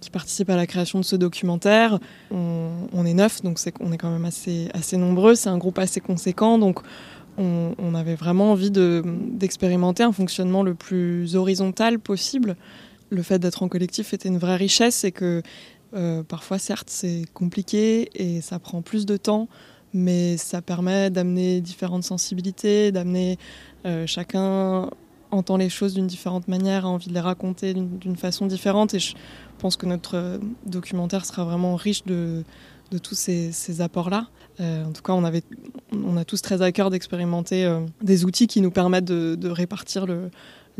qui participent à la création de ce documentaire. On, est neuf, donc on est quand même assez, assez nombreux. C'est un groupe assez conséquent, donc on, avait vraiment envie d'expérimenter de, un fonctionnement le plus horizontal possible. Le fait d'être en collectif était une vraie richesse et que euh, parfois, certes, c'est compliqué et ça prend plus de temps mais ça permet d'amener différentes sensibilités, d'amener euh, chacun entend les choses d'une différente manière, a envie de les raconter d'une façon différente. Et je pense que notre documentaire sera vraiment riche de, tous ces, apports-là. Euh, en tout cas, on, avait, on a tous très à cœur d'expérimenter euh, des outils qui nous permettent de, répartir le,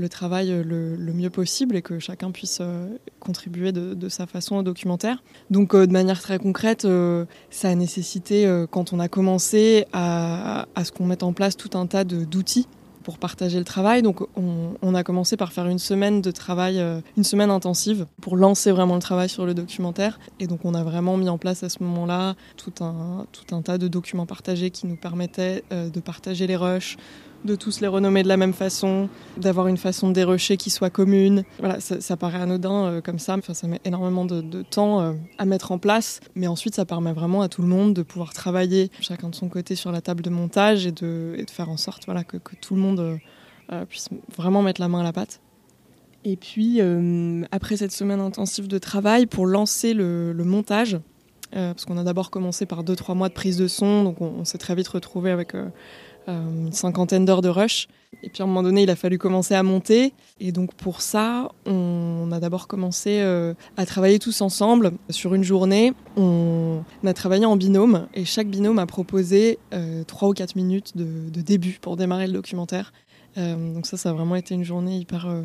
travail le, mieux possible et que chacun puisse euh, contribuer de, sa façon au documentaire. Donc euh, de manière très concrète, euh, ça a nécessité, euh, quand on a commencé, à ce qu'on mette en place tout un tas d'outils pour partager le travail. Donc on, a commencé par faire une semaine de travail, euh, une semaine intensive pour lancer vraiment le travail sur le documentaire. Et donc on a vraiment mis en place à ce moment-là tout un, tout un tas de documents partagés qui nous permettaient euh, de partager les rushs, de tous les renommer de la même façon, d'avoir une façon de dérocher qui soit commune. Voilà, ça, paraît anodin euh, comme ça, enfin, ça met énormément de, temps euh, à mettre en place, mais ensuite ça permet vraiment à tout le monde de pouvoir travailler chacun de son côté sur la table de montage et de, faire en sorte voilà, que, tout le monde euh, puisse vraiment mettre la main à la pâte. Et puis, après cette semaine intensive de travail, pour lancer le, montage, parce qu'on a d'abord commencé par 2-3 mois de prise de son, donc on, on s'est très vite retrouvé avec une cinquantaine d'heures de rush. Et puis à un moment donné, il a fallu commencer à monter. Et donc pour ça, on a d'abord commencé euh, à travailler tous ensemble sur une journée. On a travaillé en binôme et chaque binôme a proposé euh, 3 ou 4 minutes de, début pour démarrer le documentaire. Euh, donc ça, ça a vraiment été une journée hyper, euh,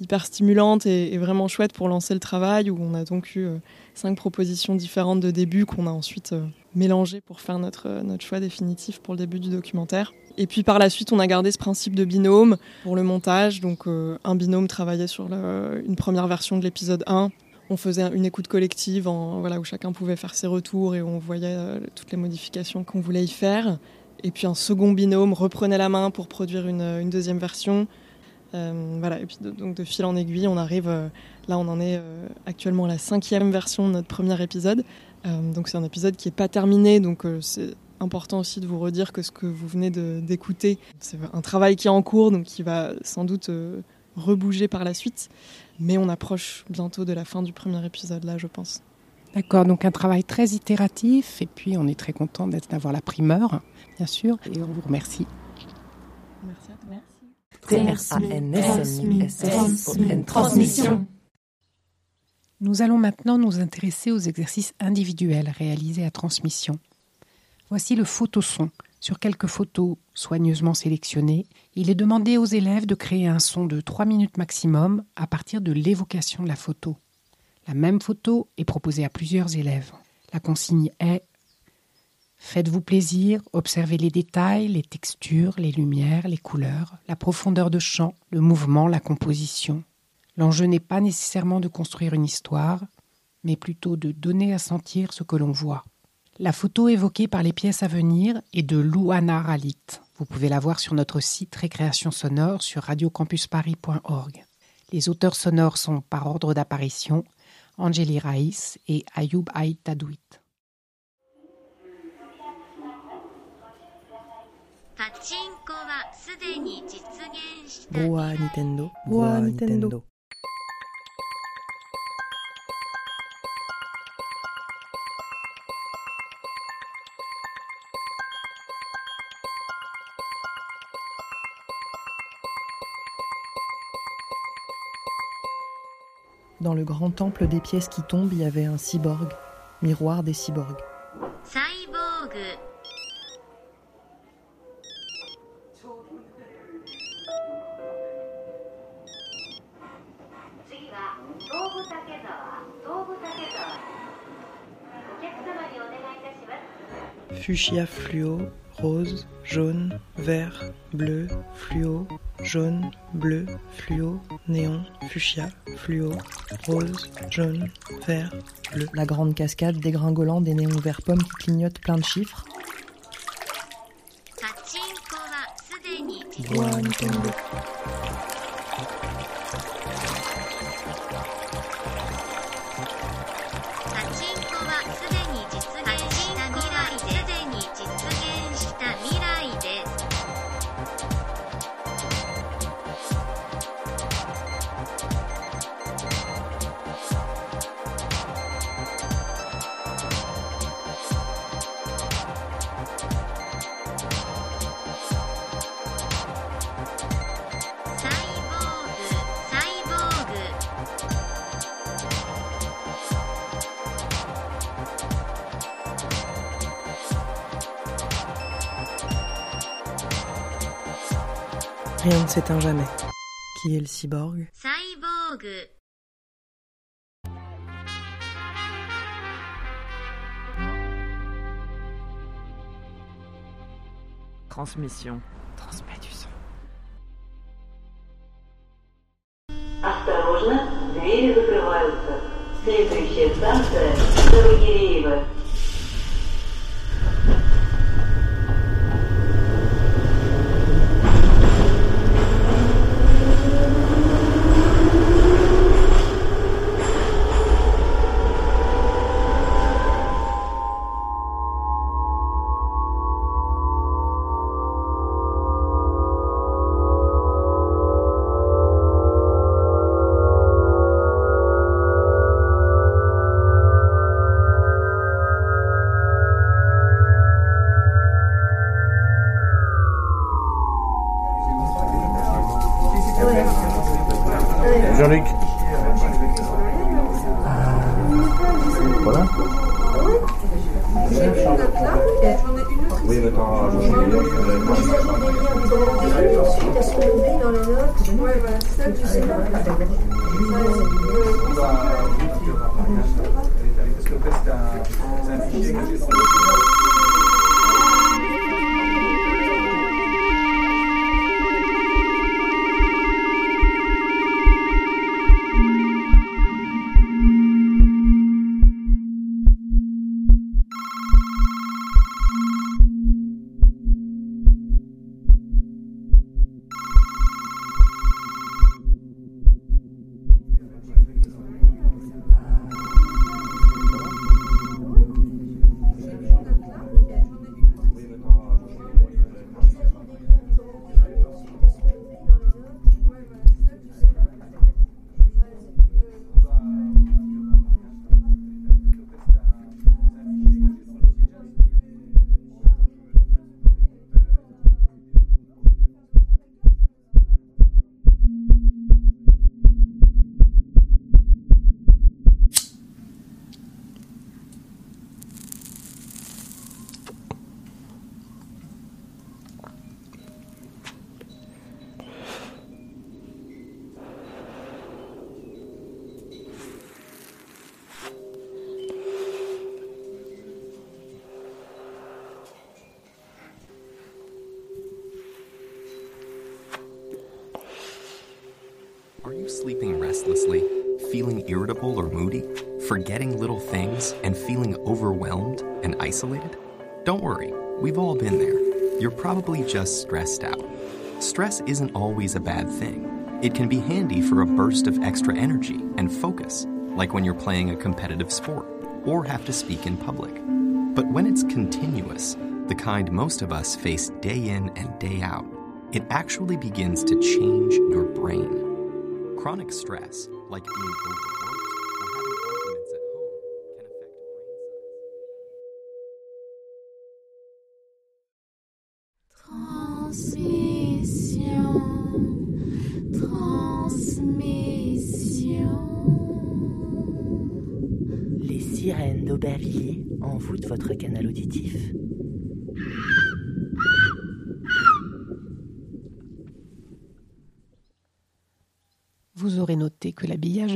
hyper stimulante et, vraiment chouette pour lancer le travail où on a donc eu euh, cinq propositions différentes de début qu'on a ensuite mélangées pour faire notre, euh, notre choix définitif pour le début du documentaire. Et puis par la suite, on a gardé ce principe de binôme pour le montage. Donc euh, un binôme travaillait sur une première version de l'épisode 1. On faisait une écoute collective en, voilà, où chacun pouvait faire ses retours et on voyait euh, toutes les modifications qu'on voulait y faire. Et puis un second binôme reprenait la main pour produire une, deuxième version. Voilà, et puis de, donc de fil en aiguille, on arrive, là on en est actuellement à la cinquième version de notre premier épisode. Euh, donc c'est un épisode qui n'est pas terminé, donc euh, c'est important aussi de vous redire que ce que vous venez d'écouter, c'est un travail qui est en cours, donc qui va sans doute euh, rebouger par la suite. Mais on approche bientôt de la fin du premier épisode là, je pense. D'accord, donc un travail très itératif, et puis on est très content d'avoir la primeur, bien sûr, et on vous remercie. Merci à toi. T-R-A-N-S-M-I-S-S-O-N Transmission. Nous allons maintenant nous intéresser aux exercices individuels réalisés à transmission. Voici le photoson. Sur quelques photos soigneusement sélectionnées, il est demandé aux élèves de créer un son de 3 minutes maximum à partir de l'évocation de la photo. La même photo est proposée à plusieurs élèves. La consigne est Faites-vous plaisir, observez les détails, les textures, les lumières, les couleurs, la profondeur de champ, le mouvement, la composition. L'enjeu n'est pas nécessairement de construire une histoire, mais plutôt de donner à sentir ce que l'on voit. La photo évoquée par les pièces à venir est de Louana Ralit. Vous pouvez la voir sur notre site Récréation sonore sur radiocampusparis.org. Les auteurs sonores sont, par ordre d'apparition, Angélie Raïs et Ayoub Aït Tadouit. Nintendo. Boa Nintendo. Dans le grand temple des pièces qui tombent, il y avait un cyborg, miroir des cyborgs. Cyborg. Fuchsia fluo, rose, jaune, vert, bleu, fluo, jaune, bleu, fluo, néon, fuchsia, fluo, rose, jaune, vert, bleu. La grande cascade dégringolant des néons vert pomme qui clignotent plein de chiffres. Qui est le cyborg? Cyborg. Transmission. Sleeping restlessly, feeling irritable or moody, forgetting little things, and feeling overwhelmed and isolated? Don't worry, we've all been there. You're probably just stressed out. Stress isn't always a bad thing. It can be handy for a burst of extra energy and focus, like when you're playing a competitive sport or have to speak in public. But when it's continuous, the kind most of us face day in and day out, it actually begins to change your brain. Chronic stress, like being overworked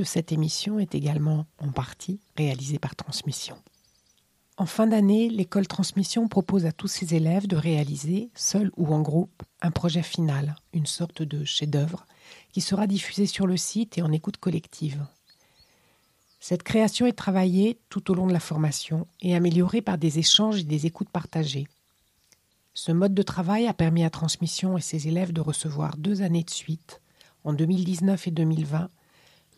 cette émission est également en partie réalisé par Transmission. En fin d'année, l'école Transmission propose à tous ses élèves de réaliser, seul ou en groupe, un projet final, une sorte de chef-d'œuvre, qui sera diffusé sur le site et en écoute collective. Cette création est travaillée tout au long de la formation et améliorée par des échanges et des écoutes partagées. Ce mode de travail a permis à Transmission et ses élèves de recevoir deux années de suite, en 2019 et 2020,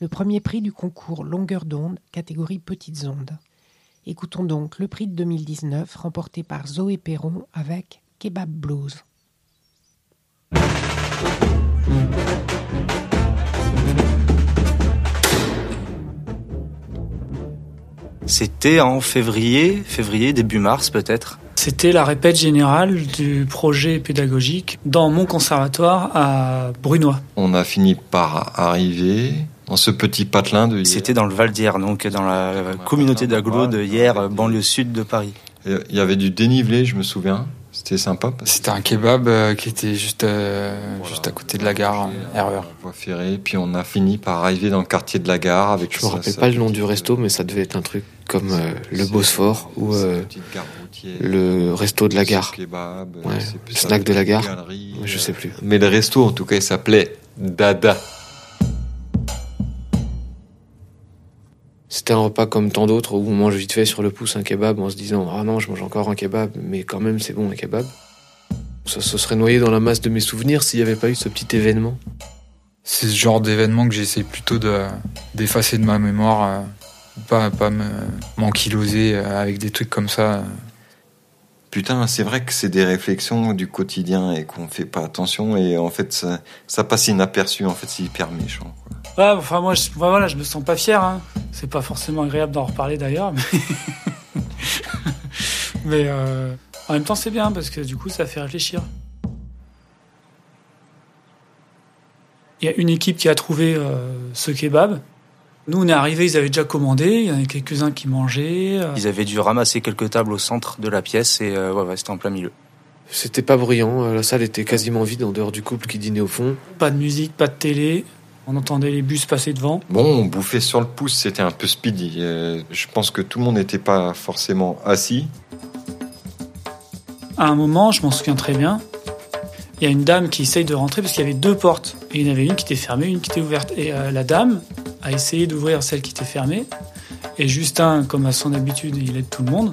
le premier prix du concours Longueur d'onde, catégorie Petites ondes. Écoutons donc le prix de 2019 remporté par Zoé Perron avec Kebab Blues. C'était en février, février, début mars peut-être? C'était la répète générale du projet pédagogique dans mon conservatoire à Brunois. On a fini par arriver dans ce petit patelin de C'était dans le Val d'Hier, donc dans la communauté d'agglo de Hier, banlieue sud de Paris. Il y avait du dénivelé, je me souviens. C'était sympa. C'était un kebab euh, qui était juste, euh, juste à côté de la gare, RER. Voie ferrée, puis on a fini par arriver dans le quartier de la gare avec. Je me rappelle pas le nom du resto, mais ça devait être un truc comme euh, le Bosphore ou euh, le resto de la gare. Kebab, Ouais, le snack de la gare. Je sais plus. Mais le resto, en tout cas, il s'appelait Dada. C'était un repas comme tant d'autres où on mange vite fait sur le pouce un kebab en se disant Ah non, je mange encore un kebab, mais quand même c'est bon un kebab. Ça se serait noyé dans la masse de mes souvenirs s'il n'y avait pas eu ce petit événement. C'est ce genre d'événement que j'essaie plutôt de, d'effacer de ma mémoire, euh, pas, pas m'enquiloser euh, avec des trucs comme ça. Putain, c'est vrai que c'est des réflexions du quotidien et qu'on fait pas attention et en fait ça, ça passe inaperçu. En fait, c'est hyper méchant. quoi. Ouais, enfin moi, je, bah, voilà, je me sens pas fier. Hein. C'est pas forcément agréable d'en reparler d'ailleurs, mais, mais euh, en même temps c'est bien parce que du coup ça fait réfléchir. Il y a une équipe qui a trouvé euh, ce kebab. Nous, on est arrivés, ils avaient déjà commandé. Il y en a quelques-uns qui mangeaient. euh. Ils avaient dû ramasser quelques tables au centre de la pièce et euh, ouais, ouais, c'était en plein milieu. C'était pas bruyant, la salle était quasiment vide en dehors du couple qui dînait au fond. Pas de musique, pas de télé. On entendait les bus passer devant. Bon, on bouffait sur le pouce, c'était un peu speedy. Euh, je pense que tout le monde n'était pas forcément assis. À un moment, je m'en souviens très bien, il y a une dame qui essaye de rentrer parce qu'il y avait deux portes. Et il y en avait une qui était fermée, une qui était ouverte. Et euh, la dame a essayé d'ouvrir celle qui était fermée. Et Justin, comme à son habitude, il aide tout le monde.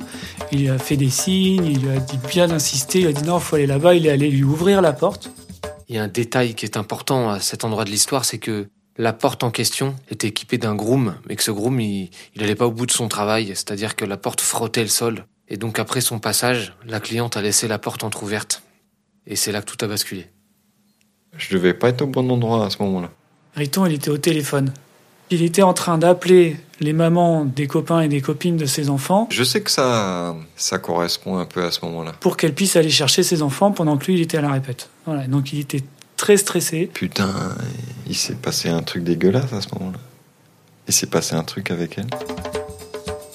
Il lui a fait des signes, il lui a dit bien d'insister. Il a dit non, il faut aller là-bas. Il est allé lui ouvrir la porte. Il y a un détail qui est important à cet endroit de l'histoire, c'est que la porte en question était équipée d'un groom, mais que ce groom, il, il allait pas au bout de son travail, c'est-à-dire que la porte frottait le sol. Et donc après son passage, la cliente a laissé la porte entr'ouverte. Et c'est là que tout a basculé. Je devais pas être au bon endroit à ce moment-là. Riton, il était au téléphone. Il était en train d'appeler les mamans des copains et des copines de ses enfants Je sais que ça, ça correspond un peu à ce moment-là. pour qu'elles puissent aller chercher ses enfants pendant que lui, il était à la répète. Voilà, donc il était très stressé. Putain, il s'est passé un truc dégueulasse à ce moment-là. Il s'est passé un truc avec elle.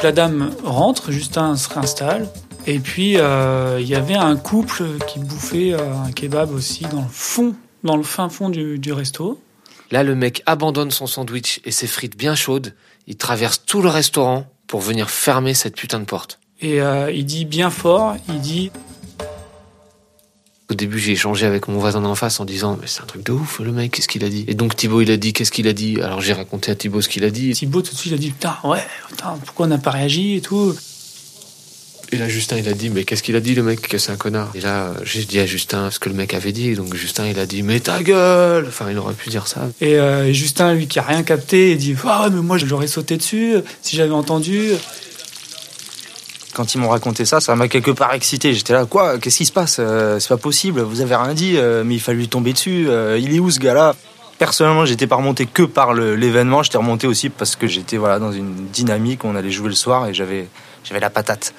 La dame rentre, Justin se réinstalle. Et puis, euh, il y avait un couple qui bouffait euh, un kebab aussi dans le fond, dans le fin fond du, du resto. Là, le mec abandonne son sandwich et ses frites bien chaudes. Il traverse tout le restaurant pour venir fermer cette putain de porte. Et euh, il dit bien fort, il dit Au début, j'ai échangé avec mon voisin d'en face en disant Mais c'est un truc de ouf, le mec, qu'est-ce qu'il a dit? Et donc Thibaut, il a dit Qu'est-ce qu'il a dit? Alors j'ai raconté à Thibaut ce qu'il a dit. Thibaut tout de suite il a dit putain ouais putain pourquoi on n'a pas réagi et tout? Et là, Justin, il a dit Mais qu'est-ce qu'il a dit, le mec Que c'est un connard? Et là, j'ai dit à Justin ce que le mec avait dit. Donc Justin, il a dit Mais ta gueule Enfin, il aurait pu dire ça. Et, euh, Justin lui qui a rien capté il dit ah ouais mais moi je l'aurais sauté dessus si j'avais entendu. Quand ils m'ont raconté ça, ça m'a quelque part excité. J'étais là, quoi? Qu'est-ce qui se passe? Euh, C'est pas possible. Vous avez rien dit, euh, mais il fallait lui tomber dessus. Euh, il est où ce gars-là Personnellement, j'étais pas remonté que par l'événement. J'étais remonté aussi parce que j'étais voilà dans une dynamique. On allait jouer le soir et j'avais j'avais la patate.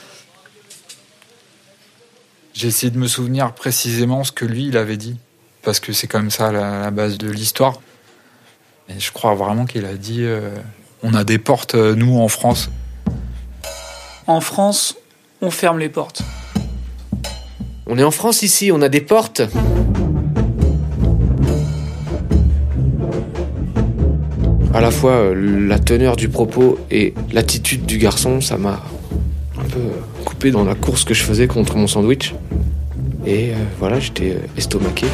J'ai essayé de me souvenir précisément ce que lui, il avait dit. Parce que c'est comme ça la, la base de l'histoire. Et je crois vraiment qu'il a dit euh, on a des portes, euh, nous, en France. En France on ferme les portes. On est en France ici, on a des portes. À la fois, euh, la teneur du propos et l'attitude du garçon, ça m'a un peu coupé dans la course que je faisais contre mon sandwich. Et euh, voilà, j'étais euh, estomaqué.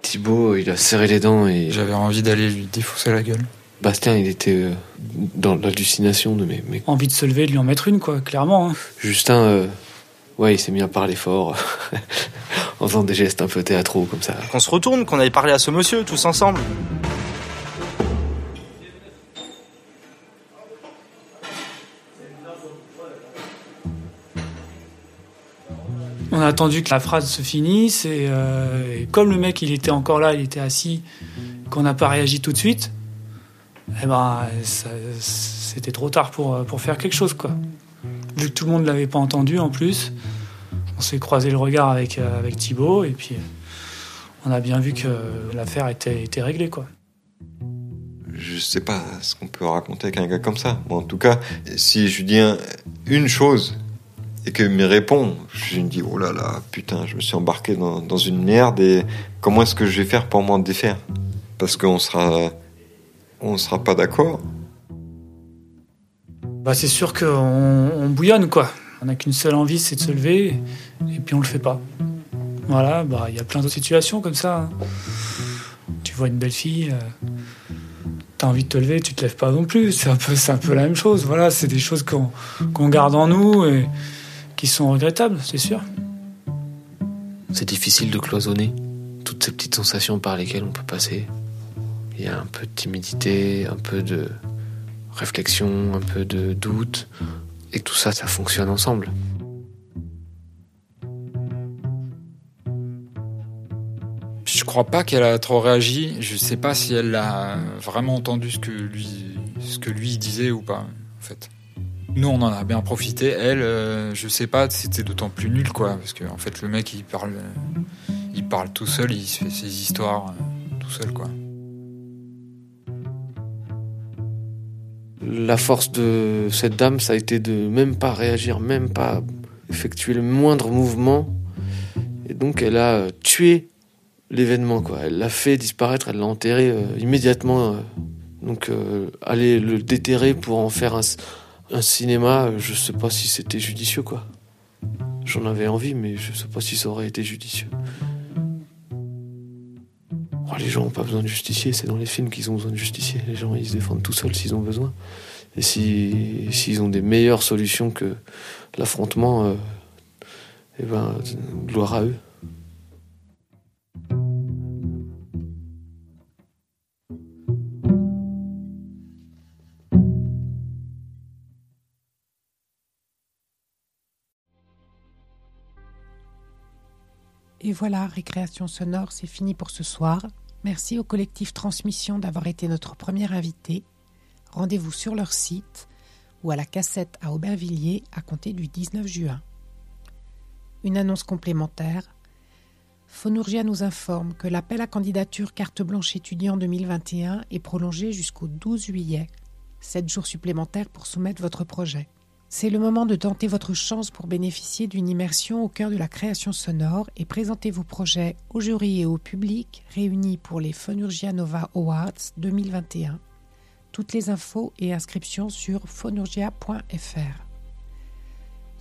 Thibaut, il a serré les dents et. J'avais envie d'aller lui défausser la gueule. Bastien, il était euh, dans l'hallucination de mes, mes Envie de se lever et de lui en mettre une quoi clairement. hein. Justin, euh, ouais, il s'est mis à parler fort, en faisant des gestes un peu théâtraux comme ça. Qu'on se retourne, qu'on aille parler à ce monsieur tous ensemble. On a attendu que la phrase se finisse et, euh, et comme le mec il était encore là, il était assis, qu'on n'a pas réagi tout de suite, eh ben c'était trop tard pour, faire quelque chose quoi. Vu que tout le monde l'avait pas entendu en plus, on s'est croisé le regard avec, euh, avec Thibaut et puis on a bien vu que l'affaire était, était réglée quoi. Je sais pas ce qu'on peut raconter avec un gars comme ça. Bon, en tout cas, si je dis un- une chose et qu'il me répond, je me dis oh là là, putain, je me suis embarqué dans, une merde et comment est-ce que je vais faire pour m'en défaire? Parce qu'on sera, on sera pas d'accord. Bah c'est sûr qu'on on bouillonne quoi. On n'a qu'une seule envie, c'est de se lever et puis on le fait pas. Voilà, bah il y a plein d'autres situations comme ça. hein. Tu vois une belle fille, euh, t'as envie de te lever, tu te lèves pas non plus. C'est un peu, c'est un peu la même chose. Voilà, c'est des choses qu'on qu'on garde en nous et qui sont regrettables, c'est sûr. C'est difficile de cloisonner toutes ces petites sensations par lesquelles on peut passer. Il y a un peu de timidité, un peu de réflexion, un peu de doute. Et tout ça, ça fonctionne ensemble. Je crois pas qu'elle a trop réagi. Je sais pas si elle a vraiment entendu ce que lui, ce que lui disait ou pas, en fait. Nous, on en a bien profité. Elle, euh, je sais pas, c'était d'autant plus nul, quoi. Parce que, en fait, le mec, il parle, il parle tout seul, il se fait ses histoires euh, tout seul, quoi. La force de cette dame, ça a été de même pas réagir, même pas effectuer le moindre mouvement. Et donc, elle a tué l'événement, quoi. Elle l'a fait disparaître, elle l'a enterré euh, immédiatement. euh. donc, euh, aller le déterrer pour en faire un, un cinéma, je sais pas si c'était judicieux, quoi. J'en avais envie, mais je sais pas si ça aurait été judicieux. Oh, les gens ont pas besoin de justicier, c'est dans les films qu'ils ont besoin de justicier. Les gens, ils se défendent tout seuls s'ils ont besoin. Et si- s'ils ont des meilleures solutions que l'affrontement, euh, eh ben, gloire à eux. Voilà, Récréation sonore, c'est fini pour ce soir. Merci au collectif Transmission d'avoir été notre premier invité. Rendez-vous sur leur site ou à la cassette à Aubervilliers à compter du 19 juin. Une annonce complémentaire. Phonurgia nous informe que l'appel à candidature carte blanche étudiant 2021 est prolongé jusqu'au 12 juillet. 7 jours supplémentaires pour soumettre votre projet. C'est le moment de tenter votre chance pour bénéficier d'une immersion au cœur de la création sonore et présenter vos projets au jury et au public réunis pour les Phonurgia Nova Awards 2021. Toutes les infos et inscriptions sur phonurgia.fr.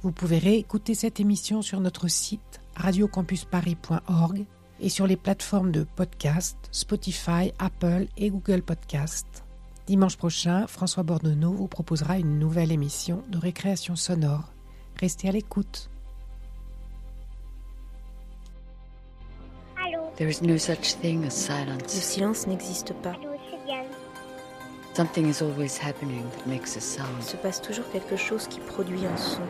Vous pouvez réécouter cette émission sur notre site radiocampusparis.org et sur les plateformes de podcast Spotify, Apple et Google Podcast. Dimanche prochain, François Bordonneau vous proposera une nouvelle émission de récréation sonore. Restez à l'écoute. There is no such thing as Le silence. silence n'existe pas. Something is always happening that makes a Il sound. se passe toujours quelque chose qui produit un son.